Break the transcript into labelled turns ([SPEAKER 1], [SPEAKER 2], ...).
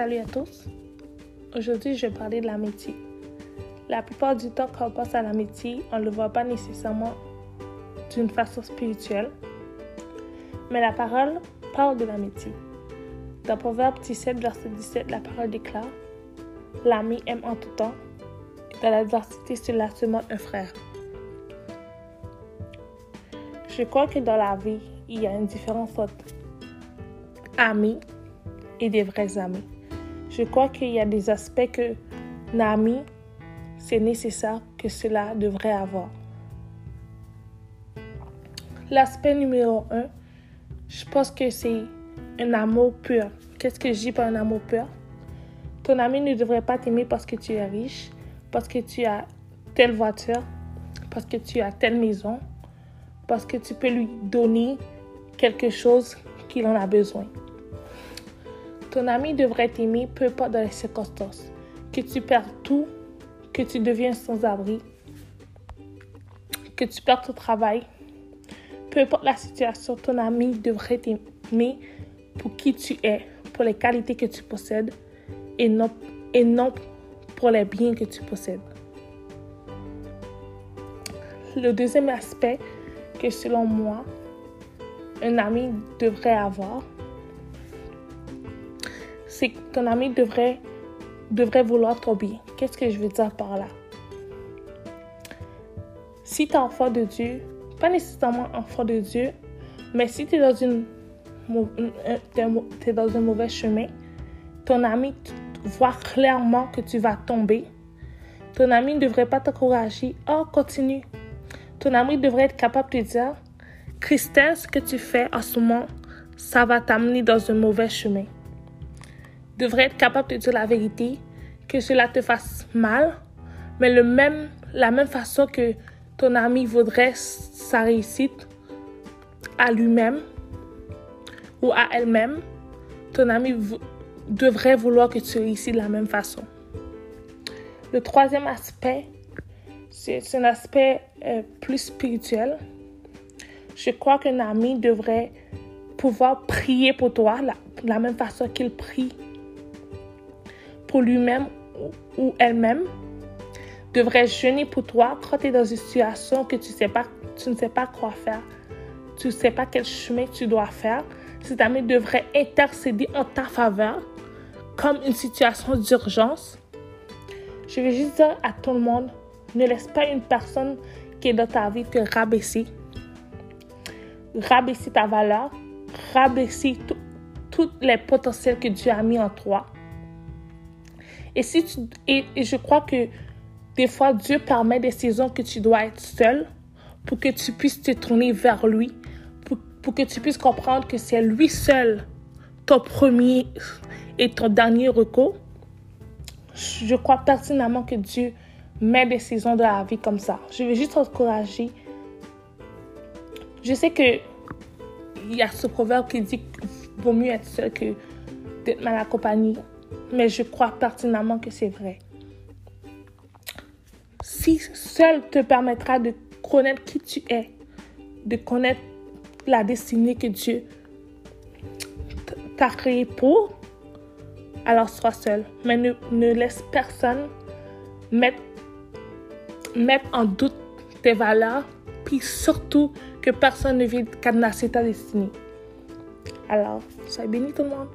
[SPEAKER 1] Salut à tous. Aujourd'hui, je vais parler de l'amitié. La plupart du temps, quand on pense à l'amitié, on ne le voit pas nécessairement d'une façon spirituelle. Mais la parole parle de l'amitié. Dans Proverbe 17, verset 17, la parole déclare L'ami aime en tout temps. Dans l'adversité, cela se montre un frère. Je crois que dans la vie, il y a une différence entre amis et des vrais amis. Je crois qu'il y a des aspects que l'ami, c'est nécessaire que cela devrait avoir. L'aspect numéro un, je pense que c'est un amour pur. Qu'est-ce que je dis par un amour pur? Ton ami ne devrait pas t'aimer parce que tu es riche, parce que tu as telle voiture, parce que tu as telle maison, parce que tu peux lui donner quelque chose qu'il en a besoin. Ton ami devrait t'aimer peu importe dans les circonstances. Que tu perds tout, que tu deviens sans abri, que tu perds ton travail. Peu importe la situation, ton ami devrait t'aimer pour qui tu es, pour les qualités que tu possèdes et non, et non pour les biens que tu possèdes. Le deuxième aspect que selon moi, un ami devrait avoir, c'est que ton ami devrait, devrait vouloir ton bien. Qu'est-ce que je veux dire par là? Si tu es enfant de Dieu, pas nécessairement enfant de Dieu, mais si tu es dans, une, es dans un mauvais chemin, ton ami voit clairement que tu vas tomber. Ton ami ne devrait pas t'encourager. Oh, continue. Ton ami devrait être capable de dire, Christelle, ce que tu fais en ce moment, ça va t'amener dans un mauvais chemin devrait être capable de dire la vérité, que cela te fasse mal, mais le même, la même façon que ton ami voudrait sa réussite à lui-même ou à elle-même, ton ami devrait vouloir que tu réussisses de la même façon. Le troisième aspect, c'est un aspect euh, plus spirituel. Je crois qu'un ami devrait pouvoir prier pour toi la, la même façon qu'il prie pour lui-même ou elle-même devrait jeûner pour toi quand tu es dans une situation que tu, sais pas, tu ne sais pas quoi faire, tu ne sais pas quel chemin tu dois faire? Cet ami devrait intercéder en ta faveur comme une situation d'urgence. Je vais juste dire à tout le monde, ne laisse pas une personne qui est dans ta vie te rabaisser. Rabaisser ta valeur, rabaisser tous les potentiels que Dieu a mis en toi. Et, si tu, et, je crois que des fois, Dieu permet des saisons que tu dois être seul pour que tu puisses te tourner vers lui, pour, pour que tu puisses comprendre que c'est lui seul ton premier et ton dernier recours. Je crois pertinemment que Dieu met des saisons de la vie comme ça. Je vais juste t'encourager. Je sais que il y a ce proverbe qui dit qu'il vaut mieux être seul que d'être mal accompagné mais je crois pertinemment que c'est vrai. Si seul te permettra de connaître qui tu es, de connaître la destinée que Dieu t'a créé pour, alors sois seul. Mais ne, ne laisse personne mettre, mettre en doute tes valeurs, puis surtout que personne ne vienne cadenasser ta destinée. Alors, sois béni tout le monde.